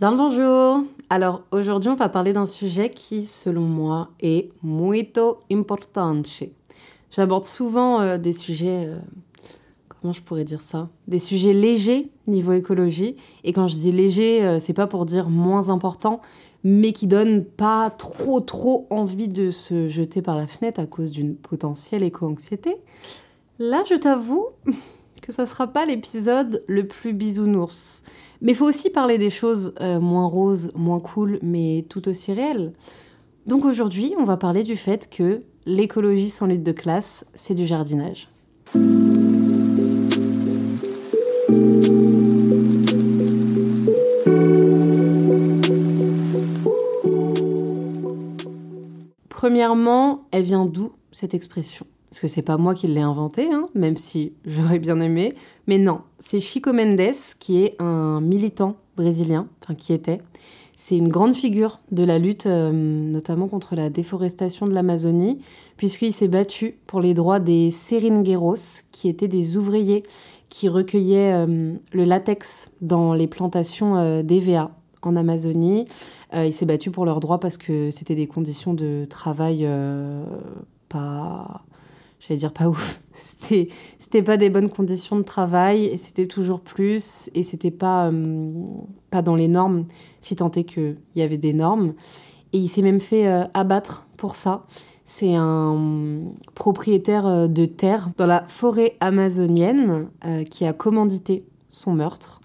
Bien le bonjour Alors aujourd'hui on va parler d'un sujet qui selon moi est muito importante. J'aborde souvent euh, des sujets, euh, comment je pourrais dire ça? Des sujets légers niveau écologie. Et quand je dis léger, euh, c'est pas pour dire moins important, mais qui donnent pas trop trop envie de se jeter par la fenêtre à cause d'une potentielle éco-anxiété. Là je t'avoue que ça sera pas l'épisode le plus bisounours. Mais il faut aussi parler des choses euh, moins roses, moins cool, mais tout aussi réelles. Donc aujourd'hui, on va parler du fait que l'écologie sans lutte de classe, c'est du jardinage. Premièrement, elle vient d'où cette expression? Parce que c'est pas moi qui l'ai inventé, hein, même si j'aurais bien aimé. Mais non, c'est Chico Mendes qui est un militant brésilien, enfin qui était. C'est une grande figure de la lutte, euh, notamment contre la déforestation de l'Amazonie, puisqu'il s'est battu pour les droits des seringueros, qui étaient des ouvriers qui recueillaient euh, le latex dans les plantations euh, d'EVA en Amazonie. il s'est battu pour leurs droits parce que c'était des conditions de travail pas j'allais dire pas ouf. C'était, c'était pas des bonnes conditions de travail et c'était toujours plus et c'était pas, euh, pas dans les normes, si tant est qu'il y avait des normes. Et il s'est même fait euh, abattre pour ça. C'est un propriétaire euh, de terre dans la forêt amazonienne qui a commandité son meurtre.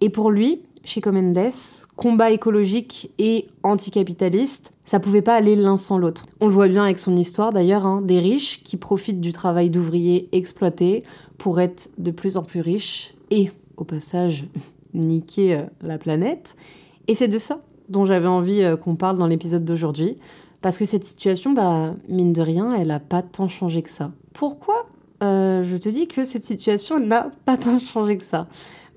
Et pour lui, Chico Mendes, combat écologique et anticapitaliste, ça pouvait pas aller l'un sans l'autre. On le voit bien avec son histoire d'ailleurs, hein, des riches qui profitent du travail d'ouvriers exploités pour être de plus en plus riches et, au passage, niquer euh, la planète. Et c'est de ça dont j'avais envie euh, qu'on parle dans l'épisode d'aujourd'hui, parce que cette situation, bah, mine de rien, elle n'a pas tant changé que ça. Pourquoi euh, je te dis que cette situation n'a pas tant changé que ça?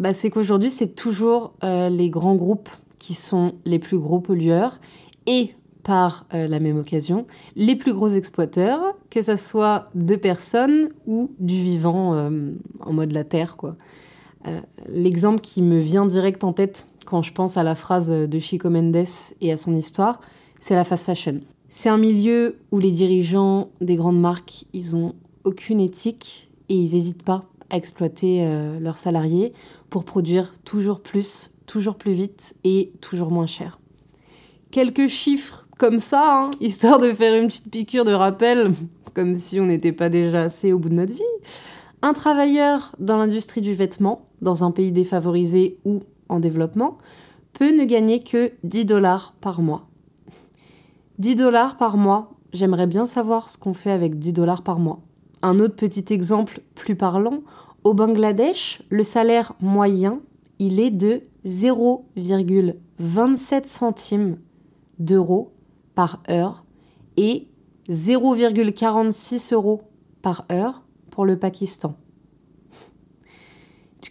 Bah, C'est qu'aujourd'hui, c'est toujours les grands groupes qui sont les plus gros pollueurs et par euh, la même occasion les plus gros exploiteurs, que ce soit de personnes ou du vivant euh, en mode la terre. quoi. Euh, l'exemple qui me vient direct en tête quand je pense à la phrase de Chico Mendes et à son histoire, c'est la fast fashion. C'est un milieu où les dirigeants des grandes marques, ils ont aucune éthique et ils n'hésitent pas à exploiter leurs salariés pour produire toujours plus toujours plus vite et toujours moins cher. Quelques chiffres comme ça, hein, histoire de faire une petite piqûre de rappel, comme si on n'était pas déjà assez au bout de notre vie. Un travailleur dans l'industrie du vêtement, dans un pays défavorisé ou en développement, peut ne gagner que 10 dollars par mois. 10 dollars par mois, j'aimerais bien savoir ce qu'on fait avec 10 dollars par mois. Un autre petit exemple plus parlant, au Bangladesh, le salaire moyen il est de 0,27 centimes d'euros par heure et 0,46 euros par heure pour le Pakistan.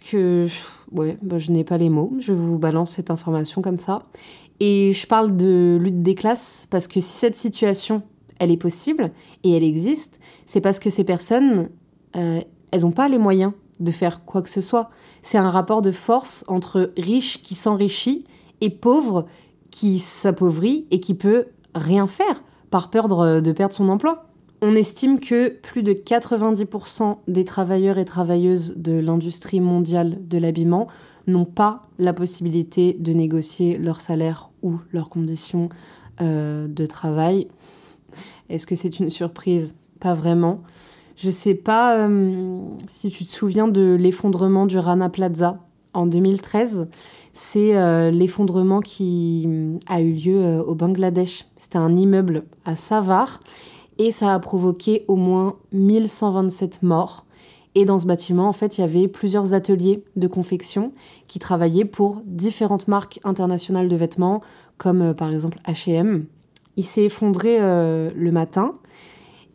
Que, ouais, bah, je n'ai pas les mots, je vous balance cette information comme ça. Et je parle de lutte des classes parce que si cette situation, elle est possible et elle existe, c'est parce que ces personnes, euh, elles n'ont pas les moyens de faire quoi que ce soit. C'est un rapport de force entre riche qui s'enrichit et pauvre qui s'appauvrit et qui peut rien faire par peur de perdre son emploi. On estime que plus de 90% des travailleurs et travailleuses de l'industrie mondiale de l'habillement n'ont pas la possibilité de négocier leur salaire ou leurs conditions euh, de travail. Est-ce que c'est une surprise? Pas vraiment. Je sais pas euh, si tu te souviens de l'effondrement du Rana Plaza en 2013. C'est euh, l'effondrement qui euh, a eu lieu au Bangladesh. C'était un immeuble à Savar et ça a provoqué au moins 1127 morts. Et dans ce bâtiment, en fait, il y avait plusieurs ateliers de confection qui travaillaient pour différentes marques internationales de vêtements, comme par exemple H&M. Il s'est effondré le matin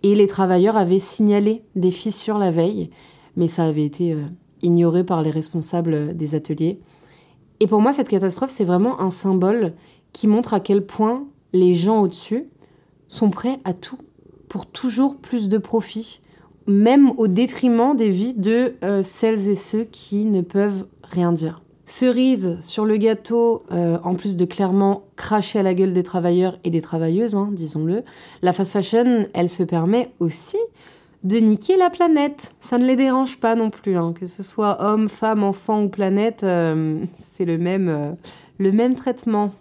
et les travailleurs avaient signalé des fissures la veille, mais ça avait été euh, ignoré par les responsables des ateliers. Et pour moi, cette catastrophe, c'est vraiment un symbole qui montre à quel point les gens au-dessus sont prêts à tout pour toujours plus de profit, même au détriment des vies de euh, celles et ceux qui ne peuvent rien dire. Cerise sur le gâteau, euh, en plus de clairement cracher à la gueule des travailleurs et des travailleuses, hein, disons-le, la fast fashion, elle se permet aussi de niquer la planète. Ça ne les dérange pas non plus, hein. que ce soit homme, femme, enfant ou planète, euh, c'est le même, le même traitement.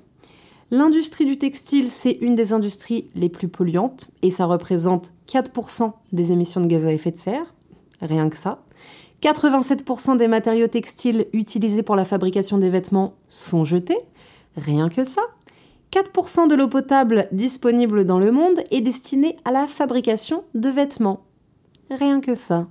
L'industrie du textile, c'est une des industries les plus polluantes et ça représente 4% des émissions de gaz à effet de serre, rien que ça. 87% des matériaux textiles utilisés pour la fabrication des vêtements sont jetés, rien que ça. 4% de l'eau potable disponible dans le monde est destinée à la fabrication de vêtements. Rien que ça.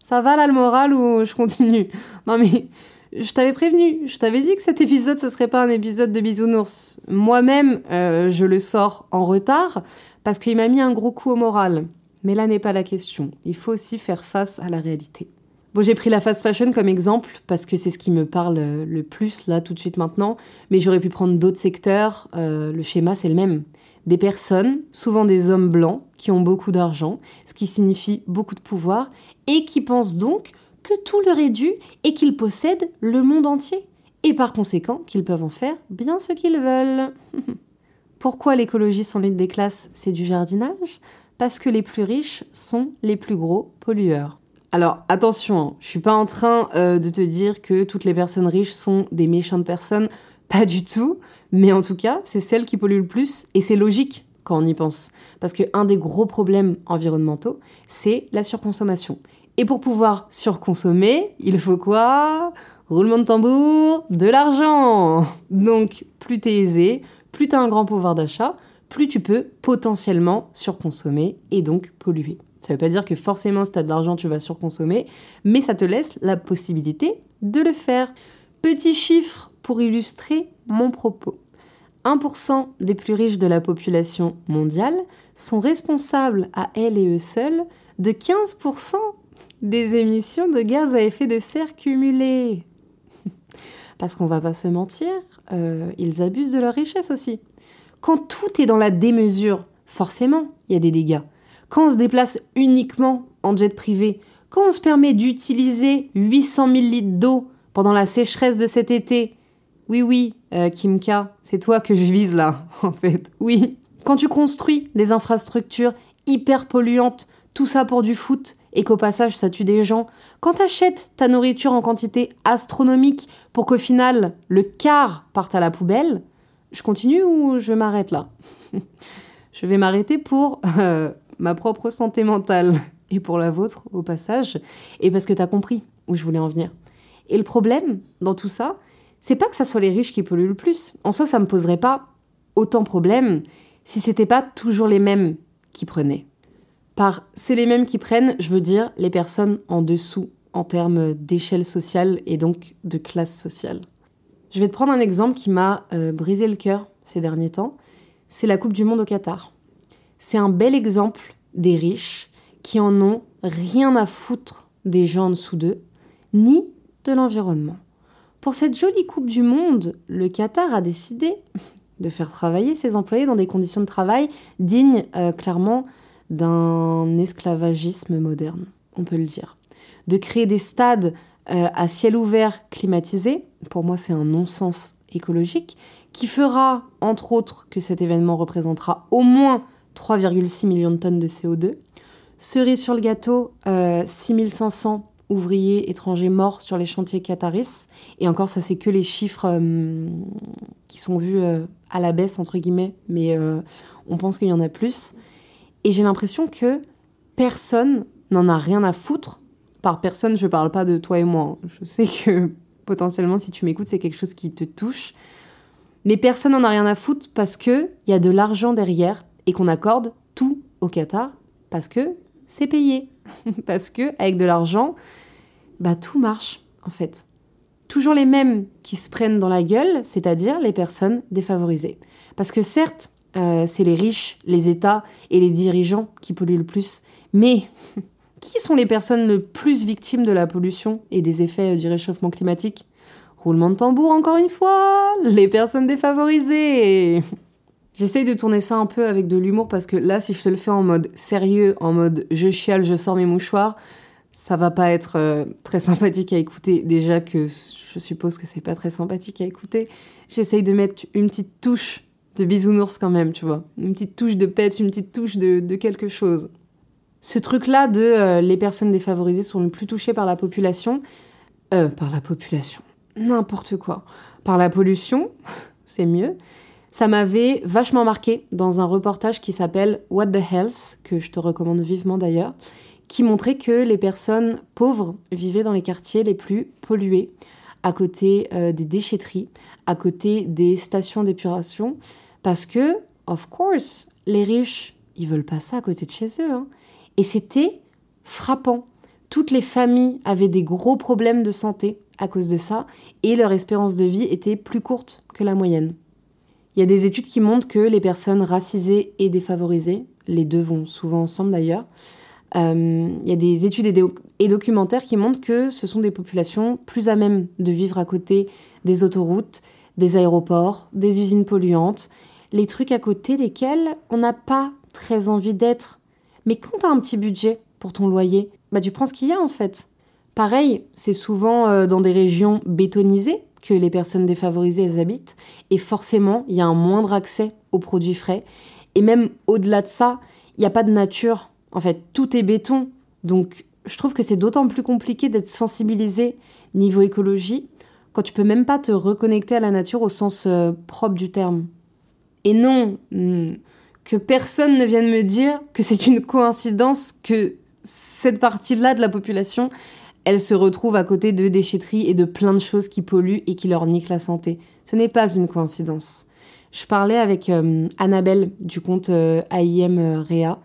Ça va là le moral ou je continue? Non mais je t'avais prévenu, je t'avais dit que cet épisode, ce serait pas un épisode de bisounours. Moi-même, euh, je le sors en retard parce qu'il m'a mis un gros coup au moral. Mais là n'est pas la question. Il faut aussi faire face à la réalité. Bon, j'ai pris la fast fashion comme exemple parce que c'est ce qui me parle le plus là tout de suite maintenant, mais j'aurais pu prendre d'autres secteurs. Euh, le schéma, c'est le même. Des personnes, souvent des hommes blancs, qui ont beaucoup d'argent, ce qui signifie beaucoup de pouvoir, et qui pensent donc que tout leur est dû et qu'ils possèdent le monde entier. Et par conséquent, qu'ils peuvent en faire bien ce qu'ils veulent. Pourquoi l'écologie sans lutte des classes, c'est du jardinage? Parce que les plus riches sont les plus gros pollueurs. Alors attention, hein, je suis pas en train euh, de te dire que toutes les personnes riches sont des méchantes personnes, pas du tout, mais en tout cas, c'est celles qui polluent le plus et c'est logique quand on y pense. Parce qu'un des gros problèmes environnementaux, c'est la surconsommation. Et pour pouvoir surconsommer, il faut quoi? Roulement de tambour, de l'argent. Donc, plus t'es aisé, plus t'as un grand pouvoir d'achat, plus tu peux potentiellement surconsommer et donc polluer. Ça veut pas dire que forcément, si t'as de l'argent, tu vas surconsommer, mais ça te laisse la possibilité de le faire. Petit chiffre pour illustrer mon propos. 1% des plus riches de la population mondiale sont responsables à elles et eux seuls de 15% des émissions de gaz à effet de serre cumulées. Parce qu'on va pas se mentir, euh, ils abusent de leur richesse aussi. Quand tout est dans la démesure, forcément, il y a des dégâts. Quand on se déplace uniquement en jet privé, quand on se permet d'utiliser 800 000 litres d'eau pendant la sécheresse de cet été, oui, oui, euh, Kimka, c'est toi que je vise là, en fait, oui. Quand tu construis des infrastructures hyper polluantes, tout ça pour du foot, et qu'au passage ça tue des gens, quand t'achètes ta nourriture en quantité astronomique pour qu'au final le quart parte à la poubelle, je continue ou je m'arrête là? Je vais m'arrêter pour euh, ma propre santé mentale et pour la vôtre au passage, et parce que t'as compris où je voulais en venir. Et le problème dans tout ça, c'est pas que ça soit les riches qui polluent le plus. En soi, ça me poserait pas autant de problèmes si c'était pas toujours les mêmes qui prenaient. Par c'est les mêmes qui prennent, je veux dire les personnes en dessous en termes d'échelle sociale et donc de classe sociale. Je vais te prendre un exemple qui m'a euh, brisé le cœur ces derniers temps. C'est la Coupe du Monde au Qatar. C'est un bel exemple des riches qui en ont rien à foutre des gens en dessous d'eux, ni de l'environnement. Pour cette jolie Coupe du Monde, le Qatar a décidé de faire travailler ses employés dans des conditions de travail dignes euh, clairement d'un esclavagisme moderne, on peut le dire. De créer des stades euh, à ciel ouvert climatisés, pour moi c'est un non-sens écologique, qui fera entre autres que cet événement représentera au moins 3,6 millions de tonnes de CO2. Cerise sur le gâteau, 6500 euh, ouvriers étrangers morts sur les chantiers qataris. Et encore, ça, c'est que les chiffres euh, qui sont vus à la baisse, entre guillemets, mais on pense qu'il y en a plus. Et j'ai l'impression que personne n'en a rien à foutre. Par personne, je parle pas de toi et moi. Je sais que potentiellement, si tu m'écoutes, c'est quelque chose qui te touche. Mais personne n'en a rien à foutre parce qu'il y a de l'argent derrière et qu'on accorde tout au Qatar parce que c'est payé. Parce que avec de l'argent, bah tout marche en fait. Toujours les mêmes qui se prennent dans la gueule, c'est-à-dire les personnes défavorisées. Parce que certes, euh, c'est les riches, les États et les dirigeants qui polluent le plus, mais qui sont les personnes le plus victimes de la pollution et des effets du réchauffement climatique? Roulement de tambour encore une fois, les personnes défavorisées. J'essaye de tourner ça un peu avec de l'humour parce que là, si je te le fais en mode sérieux, en mode je chiale, je sors mes mouchoirs, ça va pas être euh, très sympathique à écouter. Déjà que je suppose que c'est pas très sympathique à écouter. J'essaye de mettre une petite touche de bisounours quand même, tu vois. Une petite touche de peps, une petite touche de, quelque chose. Ce truc-là de euh, les personnes défavorisées sont le plus touchées par la population. Euh, par la population n'importe quoi. Par la pollution, c'est mieux. Ça m'avait vachement marqué dans un reportage qui s'appelle What the Health, que je te recommande vivement d'ailleurs, qui montrait que les personnes pauvres vivaient dans les quartiers les plus pollués, à côté euh, des déchetteries, à côté des stations d'épuration, parce que, of course, les riches, ils veulent pas ça à côté de chez eux. Hein. Et c'était frappant. Toutes les familles avaient des gros problèmes de santé à cause de ça, et leur espérance de vie était plus courte que la moyenne. Il y a des études qui montrent que les personnes racisées et défavorisées, les deux vont souvent ensemble d'ailleurs, euh, il y a des études et, documentaires qui montrent que ce sont des populations plus à même de vivre à côté des autoroutes, des aéroports, des usines polluantes, les trucs à côté desquels on n'a pas très envie d'être. Mais quand tu as un petit budget pour ton loyer, bah tu prends ce qu'il y a en fait. Pareil, c'est souvent euh, dans des régions bétonisées que les personnes défavorisées habitent, et forcément, il y a un moindre accès aux produits frais. Et même au-delà de ça, il n'y a pas de nature. En fait, tout est béton. Donc, je trouve que c'est d'autant plus compliqué d'être sensibilisé niveau écologie quand tu peux même pas te reconnecter à la nature au sens euh, propre du terme. Et non, hmm, que personne ne vienne me dire que c'est une coïncidence que cette partie-là de la population elles se retrouvent à côté de déchetteries et de plein de choses qui polluent et qui leur niquent la santé. Ce n'est pas une coïncidence. Je parlais avec euh, Annabelle du compte euh, euh, Réa,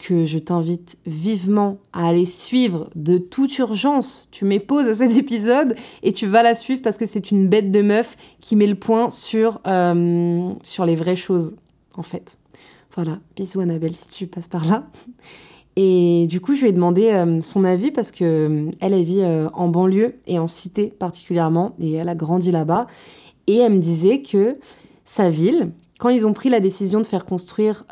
que je t'invite vivement à aller suivre de toute urgence. Tu pause à cet épisode et tu vas la suivre parce que c'est une bête de meuf qui met le point sur, sur les vraies choses, en fait. Voilà, bisous Annabelle si tu passes par là. Et du coup, je lui ai demandé euh, son avis parce que euh, elle, vit euh, en banlieue et en cité particulièrement, et elle a grandi là-bas. Et elle me disait que sa ville, quand ils ont pris la décision de faire construire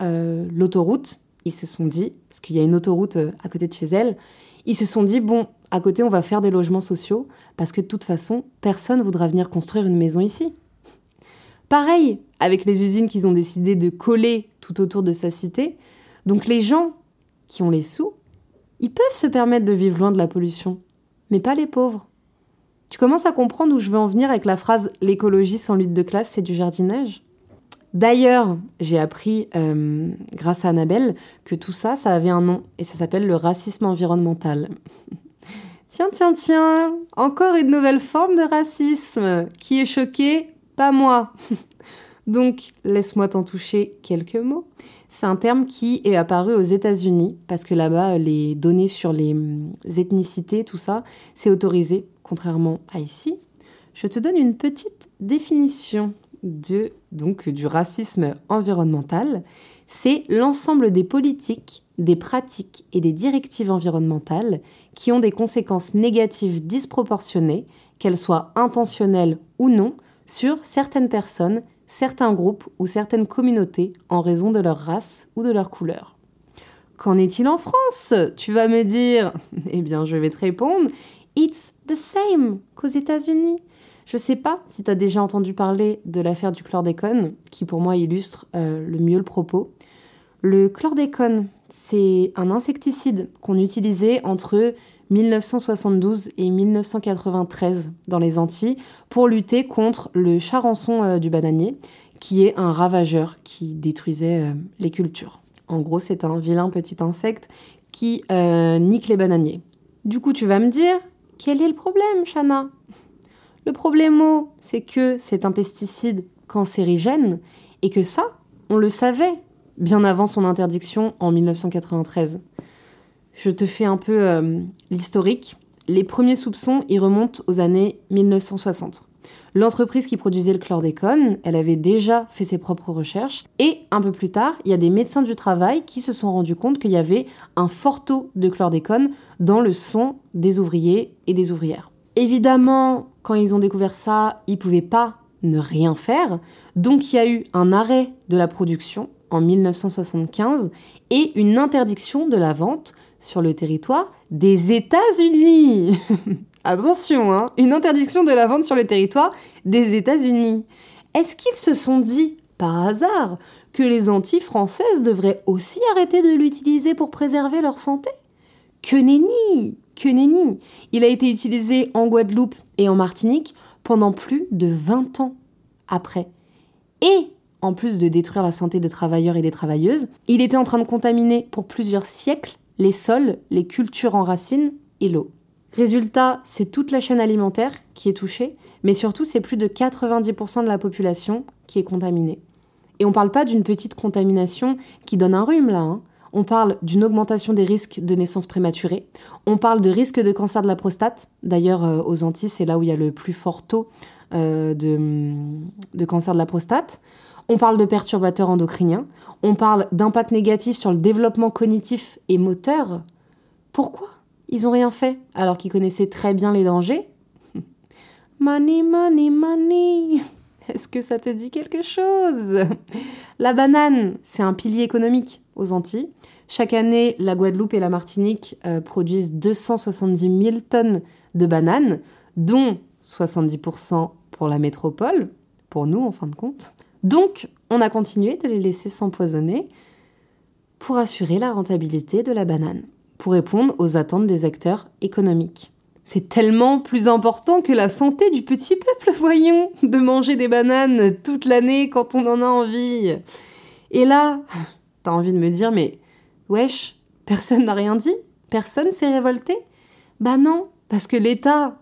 l'autoroute, ils se sont dit, parce qu'il y a une autoroute à côté de chez elle, ils se sont dit, bon, à côté, on va faire des logements sociaux, parce que de toute façon, personne voudra venir construire une maison ici. Pareil avec les usines qu'ils ont décidé de coller tout autour de sa cité. Donc les gens qui ont les sous, ils peuvent se permettre de vivre loin de la pollution, mais pas les pauvres. Tu commences à comprendre où je veux en venir avec la phrase l'écologie sans lutte de classe, c'est du jardinage D'ailleurs, j'ai appris, euh, grâce à Annabelle, que tout ça, ça avait un nom, et ça s'appelle le racisme environnemental. tiens, tiens, tiens, encore une nouvelle forme de racisme. Qui est choqué Pas moi. Donc, laisse-moi t'en toucher quelques mots. C'est un terme qui est apparu aux États-Unis parce que là-bas, les données sur les hum, ethnicités, tout ça, c'est autorisé, contrairement à ici. Je te donne une petite définition de, du racisme environnemental. C'est l'ensemble des politiques, des pratiques et des directives environnementales qui ont des conséquences négatives disproportionnées, qu'elles soient intentionnelles ou non, sur certaines personnes, certains groupes ou certaines communautés en raison de leur race ou de leur couleur. Qu'en est-il en France? Tu vas me dire. Eh bien, je vais te répondre. It's the same qu'aux États-Unis. Je sais pas si tu as déjà entendu parler de l'affaire du chlordécone, qui pour moi illustre euh, le mieux le propos. Le chlordécone, c'est un insecticide qu'on utilisait entre 1972 et 1993 dans les Antilles pour lutter contre le charançon euh, du bananier, qui est un ravageur qui détruisait euh, les cultures. En gros, c'est un vilain petit insecte qui euh, nique les bananiers. Du coup, tu vas me dire, quel est le problème, Shana Le problème, c'est que c'est un pesticide cancérigène et que ça, on le savait bien avant son interdiction en 1993. je te fais un peu euh, l'historique. Les premiers soupçons, ils remontent aux années 1960. L'entreprise qui produisait le chlordécone, elle avait déjà fait ses propres recherches. Et un peu plus tard, il y a des médecins du travail qui se sont rendus compte qu'il y avait un fort taux de chlordécone dans le sang des ouvriers et des ouvrières. Évidemment, quand ils ont découvert ça, ils ne pouvaient pas ne rien faire. Donc il y a eu un arrêt de la production en 1975 et une interdiction de la vente sur le territoire des États-Unis. Attention, hein, une interdiction de la vente sur le territoire des États-Unis. Est-ce qu'ils se sont dit, par hasard, que les Antilles françaises devraient aussi arrêter de l'utiliser pour préserver leur santé? Que nenni Que nenni Il a été utilisé en Guadeloupe et en Martinique pendant plus de 20 ans après. Et en plus de détruire la santé des travailleurs et des travailleuses, il était en train de contaminer pour plusieurs siècles les sols, les cultures en racines et l'eau. Résultat, c'est toute la chaîne alimentaire qui est touchée, mais surtout c'est plus de 90% de la population qui est contaminée. Et on ne parle pas d'une petite contamination qui donne un rhume là, hein. on parle d'une augmentation des risques de naissance prématurée, on parle de risque de cancer de la prostate, d'ailleurs euh, aux Antilles c'est là où il y a le plus fort taux euh, de, de cancer de la prostate, on parle de perturbateurs endocriniens, on parle d'impact négatif sur le développement cognitif et moteur. Pourquoi ils ont rien fait alors qu'ils connaissaient très bien les dangers? Money, money, money Est-ce que ça te dit quelque chose? La banane, c'est un pilier économique aux Antilles. Chaque année, la Guadeloupe et la Martinique euh, produisent 270 000 tonnes de bananes, dont 70% pour la métropole, pour nous en fin de compte. Donc, on a continué de les laisser s'empoisonner pour assurer la rentabilité de la banane pour répondre aux attentes des acteurs économiques. C'est tellement plus important que la santé du petit peuple, voyons, de manger des bananes toute l'année quand on en a envie. Et là, t'as envie de me dire, mais wesh, personne n'a rien dit? Personne s'est révolté? Bah non, parce que l'État,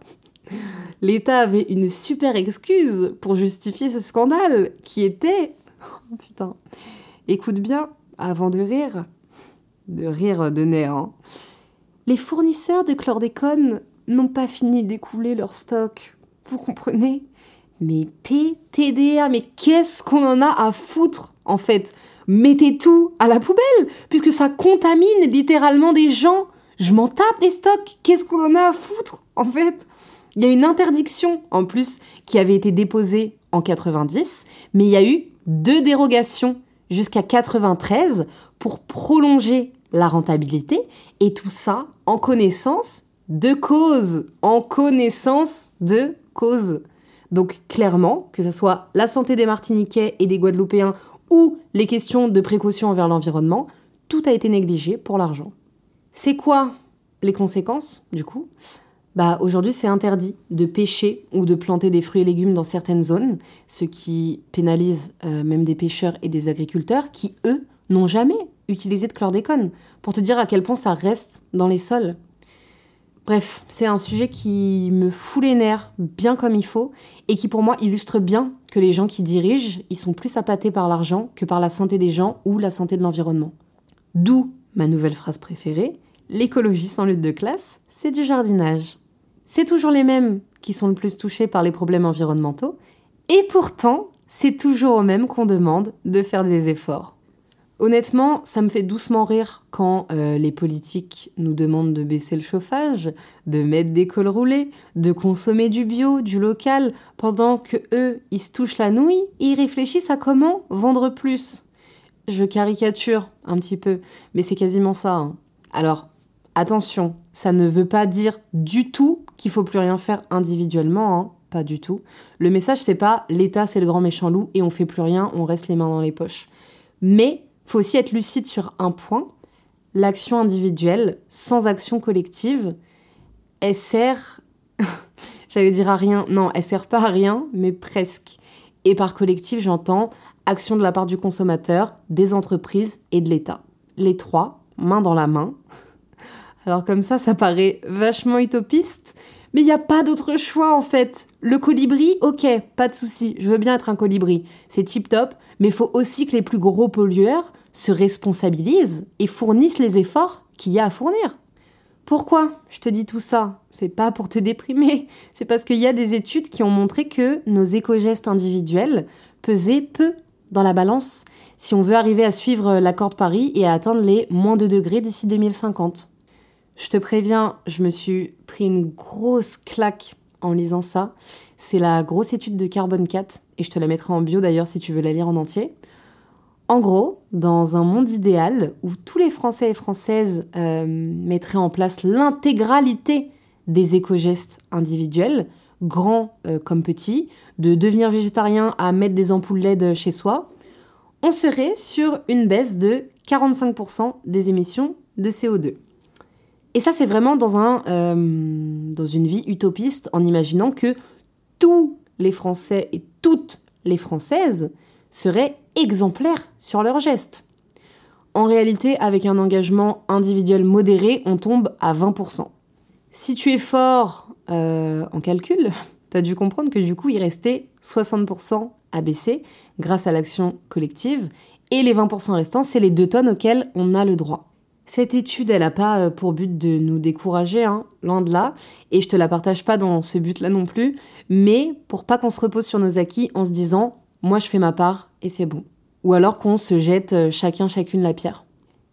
l'État avait une super excuse pour justifier ce scandale, qui était... Oh putain, écoute bien, avant de rire, de rire de nerfs. Hein. Les fournisseurs de chlordécone n'ont pas fini d'écouler leur stock. Vous comprenez? Mais PTDA, mais qu'est-ce qu'on en a à foutre en fait? Mettez tout à la poubelle, puisque ça contamine littéralement des gens. Je m'en tape des stocks. Qu'est-ce qu'on en a à foutre en fait? Il y a une interdiction en plus qui avait été déposée en 90, mais il y a eu deux dérogations jusqu'à 93 pour prolonger la rentabilité, et tout ça en connaissance de cause, en connaissance de cause. Donc clairement, que ce soit la santé des Martiniquais et des Guadeloupéens ou les questions de précaution envers l'environnement, tout a été négligé pour l'argent. C'est quoi les conséquences, du coup? Bah, Aujourd'hui, c'est interdit de pêcher ou de planter des fruits et légumes dans certaines zones, ce qui pénalise euh, même des pêcheurs et des agriculteurs qui, eux, n'ont jamais utilisé de chlordécone, pour te dire à quel point ça reste dans les sols. Bref, c'est un sujet qui me fout les nerfs bien comme il faut et qui pour moi illustre bien que les gens qui dirigent, ils sont plus appâtés par l'argent que par la santé des gens ou la santé de l'environnement. D'où ma nouvelle phrase préférée, l'écologie sans lutte de classe, c'est du jardinage. C'est toujours les mêmes qui sont le plus touchés par les problèmes environnementaux et pourtant, c'est toujours aux mêmes qu'on demande de faire des efforts. Honnêtement, ça me fait doucement rire quand euh, les politiques nous demandent de baisser le chauffage, de mettre des cols roulés, de consommer du bio, du local, pendant que eux, ils se touchent la nouille et ils réfléchissent à comment vendre plus. Je caricature un petit peu, mais c'est quasiment ça. Hein. Alors, attention, ça ne veut pas dire du tout qu'il faut plus rien faire individuellement, hein. pas du tout. Le message, c'est pas l'État, c'est le grand méchant loup et on fait plus rien, on reste les mains dans les poches. Mais faut aussi être lucide sur un point. L'action individuelle, sans action collective, elle sert, j'allais dire à rien, non, elle sert pas à rien, mais presque. Et par collectif, j'entends action de la part du consommateur, des entreprises et de l'État. Les trois, main dans la main. Alors comme ça, ça paraît vachement utopiste, mais il n'y a pas d'autre choix en fait. Le colibri, ok, pas de souci, je veux bien être un colibri, c'est tip top, mais il faut aussi que les plus gros pollueurs se responsabilisent et fournissent les efforts qu'il y a à fournir. Pourquoi je te dis tout ça? C'est pas pour te déprimer, c'est parce qu'il y a des études qui ont montré que nos éco-gestes individuels pesaient peu dans la balance si on veut arriver à suivre l'accord de Paris et à atteindre les moins de degrés d'ici 2050. Je te préviens, je me suis pris une grosse claque en lisant ça. C'est la grosse étude de Carbone 4 et je te la mettrai en bio d'ailleurs si tu veux la lire en entier. En gros, dans un monde idéal où tous les Français et Françaises euh, mettraient en place l'intégralité des éco-gestes individuels, grands euh, comme petits, de devenir végétarien à mettre des ampoules LED chez soi, on serait sur une baisse de 45% des émissions de CO2. Et ça, c'est vraiment euh, dans une vie utopiste, en imaginant que tous les Français et toutes les Françaises seraient exemplaires sur leurs gestes. En réalité, avec un engagement individuel modéré, on tombe à 20%. Si tu es fort euh, en calcul, tu as dû comprendre que du coup, il restait 60% à baisser grâce à l'action collective, et les 20% restants, c'est les deux tonnes auxquelles on a le droit. Cette étude, elle n'a pas euh, pour but de nous décourager, hein, loin de là, et je te la partage pas dans ce but-là non plus, mais pour pas qu'on se repose sur nos acquis en se disant moi je fais ma part et c'est bon. Ou alors qu'on se jette euh, chacun chacune la pierre.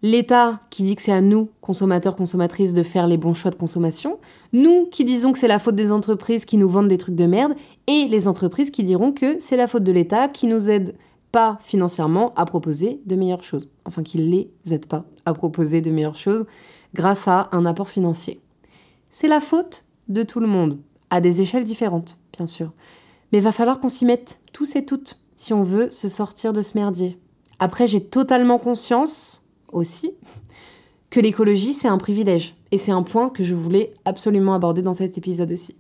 L'État qui dit que c'est à nous, consommateurs, consommatrices, de faire les bons choix de consommation, nous qui disons que c'est la faute des entreprises qui nous vendent des trucs de merde, et les entreprises qui diront que c'est la faute de l'État qui nous aide pas financièrement à proposer de meilleures choses. Enfin, qu'ils les aident pas à proposer de meilleures choses grâce à un apport financier. C'est la faute de tout le monde, à des échelles différentes, bien sûr. Mais va falloir qu'on s'y mette tous et toutes si on veut se sortir de ce merdier. Après, j'ai totalement conscience aussi que l'écologie, c'est un privilège. Et c'est un point que je voulais absolument aborder dans cet épisode aussi.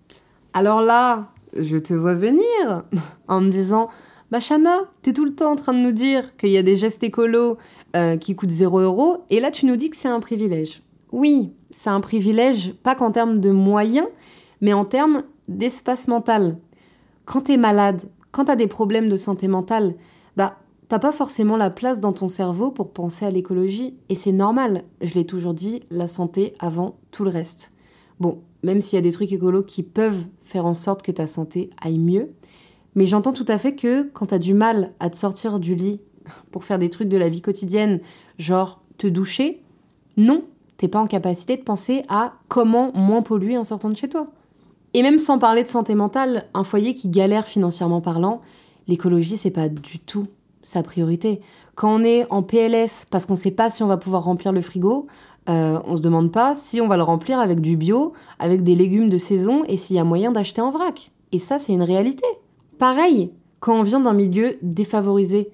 Alors là, je te vois venir en me disant bah Shana, t'es tout le temps en train de nous dire qu'il y a des gestes écolos euh, qui coûtent 0 euros, et là tu nous dis que c'est un privilège. Oui, c'est un privilège, pas qu'en termes de moyens, mais en termes d'espace mental. Quand t'es malade, quand t'as des problèmes de santé mentale, bah t'as pas forcément la place dans ton cerveau pour penser à l'écologie, et c'est normal. Je l'ai toujours dit, la santé avant tout le reste. Bon, même s'il y a des trucs écolos qui peuvent faire en sorte que ta santé aille mieux, mais j'entends tout à fait que quand t'as du mal à te sortir du lit pour faire des trucs de la vie quotidienne, genre te doucher, non, t'es pas en capacité de penser à comment moins polluer en sortant de chez toi. Et même sans parler de santé mentale, un foyer qui galère financièrement parlant, l'écologie c'est pas du tout sa priorité. Quand on est en PLS parce qu'on sait pas si on va pouvoir remplir le frigo, euh, on se demande pas si on va le remplir avec du bio, avec des légumes de saison et s'il y a moyen d'acheter en vrac. Et ça c'est une réalité. Pareil, quand on vient d'un milieu défavorisé,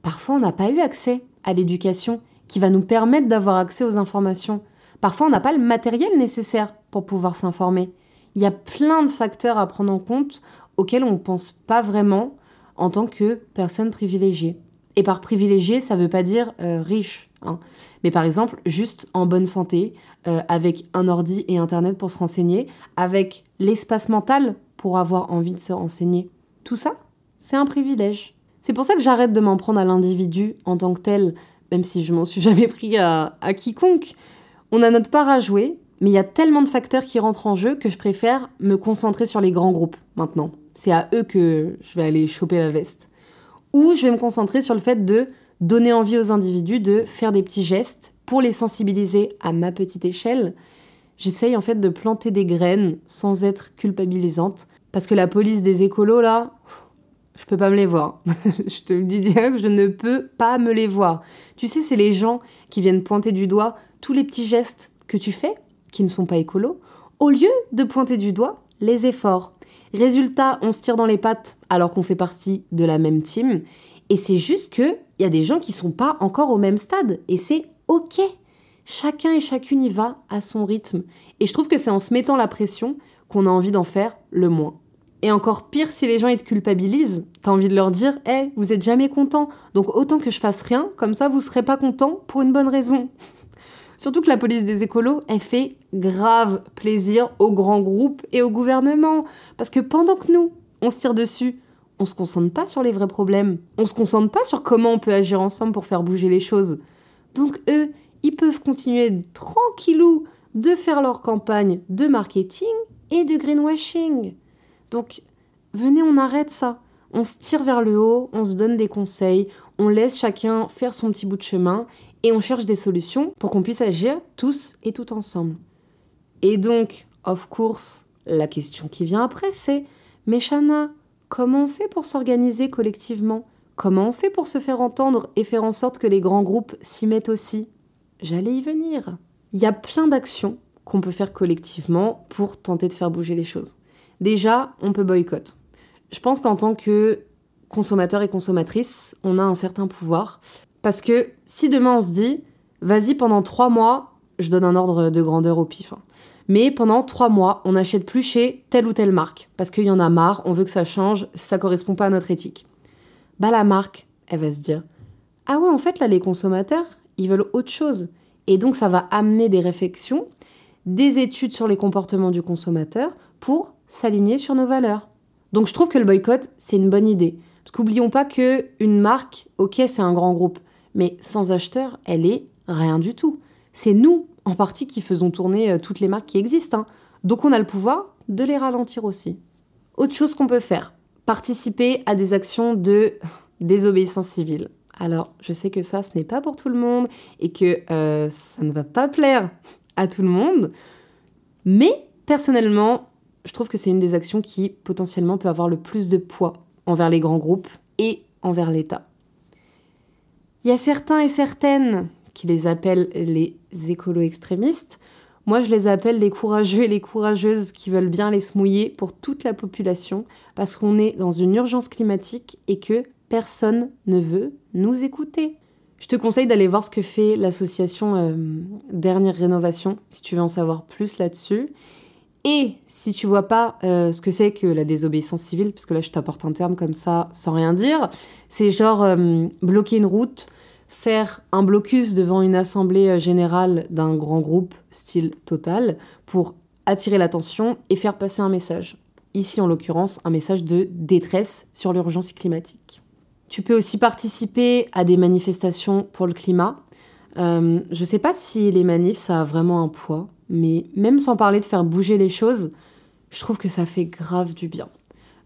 parfois on n'a pas eu accès à l'éducation qui va nous permettre d'avoir accès aux informations. Parfois on n'a pas le matériel nécessaire pour pouvoir s'informer. Il y a plein de facteurs à prendre en compte auxquels on ne pense pas vraiment en tant que personne privilégiée. Et par privilégié, ça ne veut pas dire euh, riche. Hein. Mais par exemple, juste en bonne santé, euh, avec un ordi et Internet pour se renseigner, avec l'espace mental pour avoir envie de se renseigner. Tout ça, c'est un privilège. C'est pour ça que j'arrête de m'en prendre à l'individu en tant que tel, même si je m'en suis jamais pris à, quiconque. On a notre part à jouer, mais il y a tellement de facteurs qui rentrent en jeu que je préfère me concentrer sur les grands groupes maintenant. C'est à eux que je vais aller choper la veste. Ou je vais me concentrer sur le fait de donner envie aux individus de faire des petits gestes pour les sensibiliser à ma petite échelle. J'essaye en fait de planter des graines sans être culpabilisante parce que la police des écolos, là, je peux pas me les voir. je te le dis que je ne peux pas me les voir. Tu sais, c'est les gens qui viennent pointer du doigt tous les petits gestes que tu fais, qui ne sont pas écolos, au lieu de pointer du doigt les efforts. Résultat, on se tire dans les pattes alors qu'on fait partie de la même team. Et c'est juste que il y a des gens qui sont pas encore au même stade. Et c'est ok. Chacun et chacune y va à son rythme. Et je trouve que c'est en se mettant la pression qu'on a envie d'en faire le moins. Et encore pire, si les gens ils te culpabilisent, t'as envie de leur dire Eh, hey, vous êtes jamais content, donc autant que je fasse rien, comme ça vous serez pas content pour une bonne raison. Surtout que la police des écolos, elle fait grave plaisir aux grands groupes et au gouvernement. Parce que pendant que nous, on se tire dessus, on se concentre pas sur les vrais problèmes. On se concentre pas sur comment on peut agir ensemble pour faire bouger les choses. Donc eux, ils peuvent continuer tranquillou de faire leur campagne de marketing et de greenwashing. Donc, venez, on arrête ça. On se tire vers le haut, on se donne des conseils, on laisse chacun faire son petit bout de chemin et on cherche des solutions pour qu'on puisse agir tous et tout ensemble. Et donc, of course, la question qui vient après, c'est Mais Shana, comment on fait pour s'organiser collectivement? Comment on fait pour se faire entendre et faire en sorte que les grands groupes s'y mettent aussi? J'allais y venir. Il y a plein d'actions qu'on peut faire collectivement pour tenter de faire bouger les choses. Déjà, on peut boycott. Je pense qu'en tant que consommateur et consommatrice, on a un certain pouvoir. Parce que si demain on se dit, vas-y pendant trois mois, je donne un ordre de grandeur au pif, hein. mais pendant trois mois, on n'achète plus chez telle ou telle marque, parce qu'il y en a marre, on veut que ça change, ça correspond pas à notre éthique. Bah la marque, elle va se dire, ah ouais, en fait là, les consommateurs, ils veulent autre chose. Et donc ça va amener des réflexions, des études sur les comportements du consommateur pour s'aligner sur nos valeurs. Donc je trouve que le boycott, c'est une bonne idée. Parce qu'oublions pas que une marque, ok, c'est un grand groupe, mais sans acheteur, elle est rien du tout. C'est nous, en partie, qui faisons tourner euh, toutes les marques qui existent. Hein. Donc on a le pouvoir de les ralentir aussi. Autre chose qu'on peut faire, participer à des actions de désobéissance civile. Alors, je sais que ça, ce n'est pas pour tout le monde et que euh, ça ne va pas plaire à tout le monde, mais personnellement, je trouve que c'est une des actions qui potentiellement peut avoir le plus de poids envers les grands groupes et envers l'État. Il y a certains et certaines qui les appellent les écolo-extrémistes. Moi, je les appelle les courageux et les courageuses qui veulent bien les se mouiller pour toute la population parce qu'on est dans une urgence climatique et que personne ne veut nous écouter. Je te conseille d'aller voir ce que fait l'association euh, Dernière Rénovation si tu veux en savoir plus là-dessus. Et si tu vois pas euh, ce que c'est que la désobéissance civile, parce que là je t'apporte un terme comme ça sans rien dire, c'est genre euh, bloquer une route, faire un blocus devant une assemblée euh, générale d'un grand groupe style total pour attirer l'attention et faire passer un message. Ici en l'occurrence un message de détresse sur l'urgence climatique. Tu peux aussi participer à des manifestations pour le climat. je ne sais pas si les manifs ça a vraiment un poids. Mais même sans parler de faire bouger les choses, je trouve que ça fait grave du bien.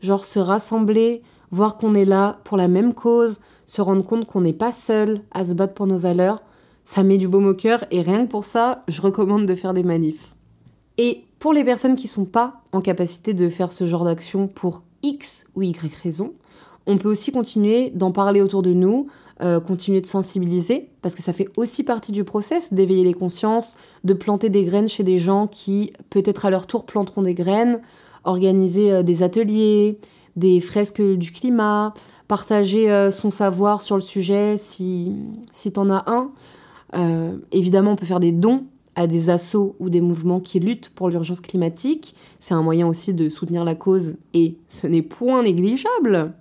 Genre se rassembler, voir qu'on est là pour la même cause, se rendre compte qu'on n'est pas seul à se battre pour nos valeurs, ça met du baume au cœur et rien que pour ça, je recommande de faire des manifs. Et pour les personnes qui sont pas en capacité de faire ce genre d'action pour X ou Y raison, on peut aussi continuer d'en parler autour de nous, euh, continuer de sensibiliser, parce que ça fait aussi partie du process d'éveiller les consciences, de planter des graines chez des gens qui, peut-être à leur tour, planteront des graines, organiser euh, des ateliers, des fresques du climat, partager euh, son savoir sur le sujet si, si t'en as un. évidemment, on peut faire des dons à des assauts ou des mouvements qui luttent pour l'urgence climatique. C'est un moyen aussi de soutenir la cause et ce n'est point négligeable.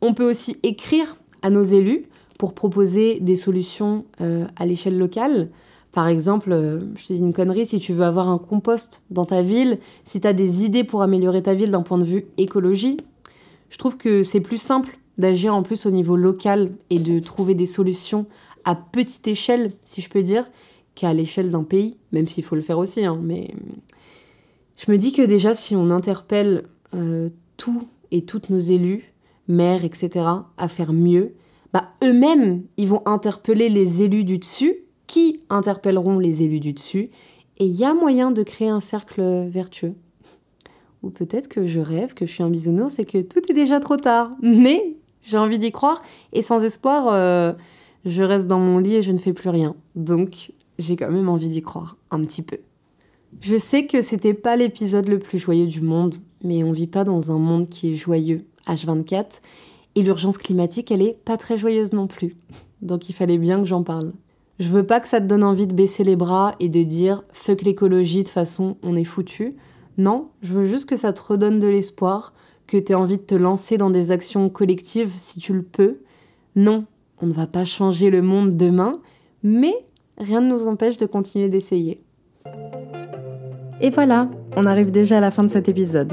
On peut aussi écrire à nos élus pour proposer des solutions euh, à l'échelle locale. Par exemple, euh, je te dis une connerie, si tu veux avoir un compost dans ta ville, si tu as des idées pour améliorer ta ville d'un point de vue écologie, je trouve que c'est plus simple d'agir en plus au niveau local et de trouver des solutions à petite échelle, si je peux dire, qu'à l'échelle d'un pays, même s'il faut le faire aussi. Hein, mais je me dis que déjà, si on interpelle euh, tous et toutes nos élus, maires, etc., à faire mieux, bah, eux-mêmes, ils vont interpeller les élus du dessus, qui interpelleront les élus du dessus, et il y a moyen de créer un cercle vertueux. Ou peut-être que je rêve, que je suis un bisounours et que tout est déjà trop tard. Mais j'ai envie d'y croire, et sans espoir, euh, je reste dans mon lit et je ne fais plus rien. Donc j'ai quand même envie d'y croire, un petit peu. Je sais que c'était pas l'épisode le plus joyeux du monde, mais on vit pas dans un monde qui est joyeux H24 et l'urgence climatique, elle est pas très joyeuse non plus. Donc il fallait bien que j'en parle. Je veux pas que ça te donne envie de baisser les bras et de dire fuck l'écologie, de façon on est foutu. Non, je veux juste que ça te redonne de l'espoir, que tu aies envie de te lancer dans des actions collectives si tu le peux. Non, on ne va pas changer le monde demain, mais rien ne nous empêche de continuer d'essayer. Et voilà, on arrive déjà à la fin de cet épisode.